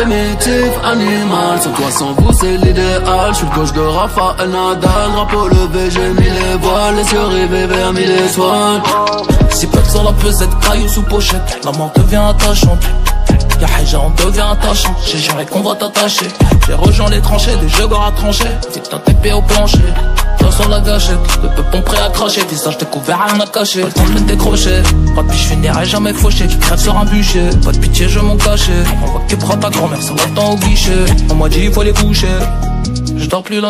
primitif, animal Sans toi, sans vous, c'est l'idéal. Je suis le coach de Rafa, Nadal Drapeau levé, j'ai mis les voiles. Les yeux rivés vers mille étoiles. Si peu sur la pesette, caillou sous pochette. La mort devient attachante. Y'a Haja, on devient attachant. J'ai juré qu'on va t'attacher. J'ai rejoint les tranchées, des jeux à trancher Vite un TP au plancher. Toi sur la gâchette, le peupon cracher Visage découvert, rien à cacher Pas le temps de me décrocher Pas de je finirai jamais fauché. Tu crèves sur un bûcher. Pas de pitié, je m'en cachais. On voit que prend ta grand-mère, ça va au guichet. On m'a dit il faut les coucher Je dors plus la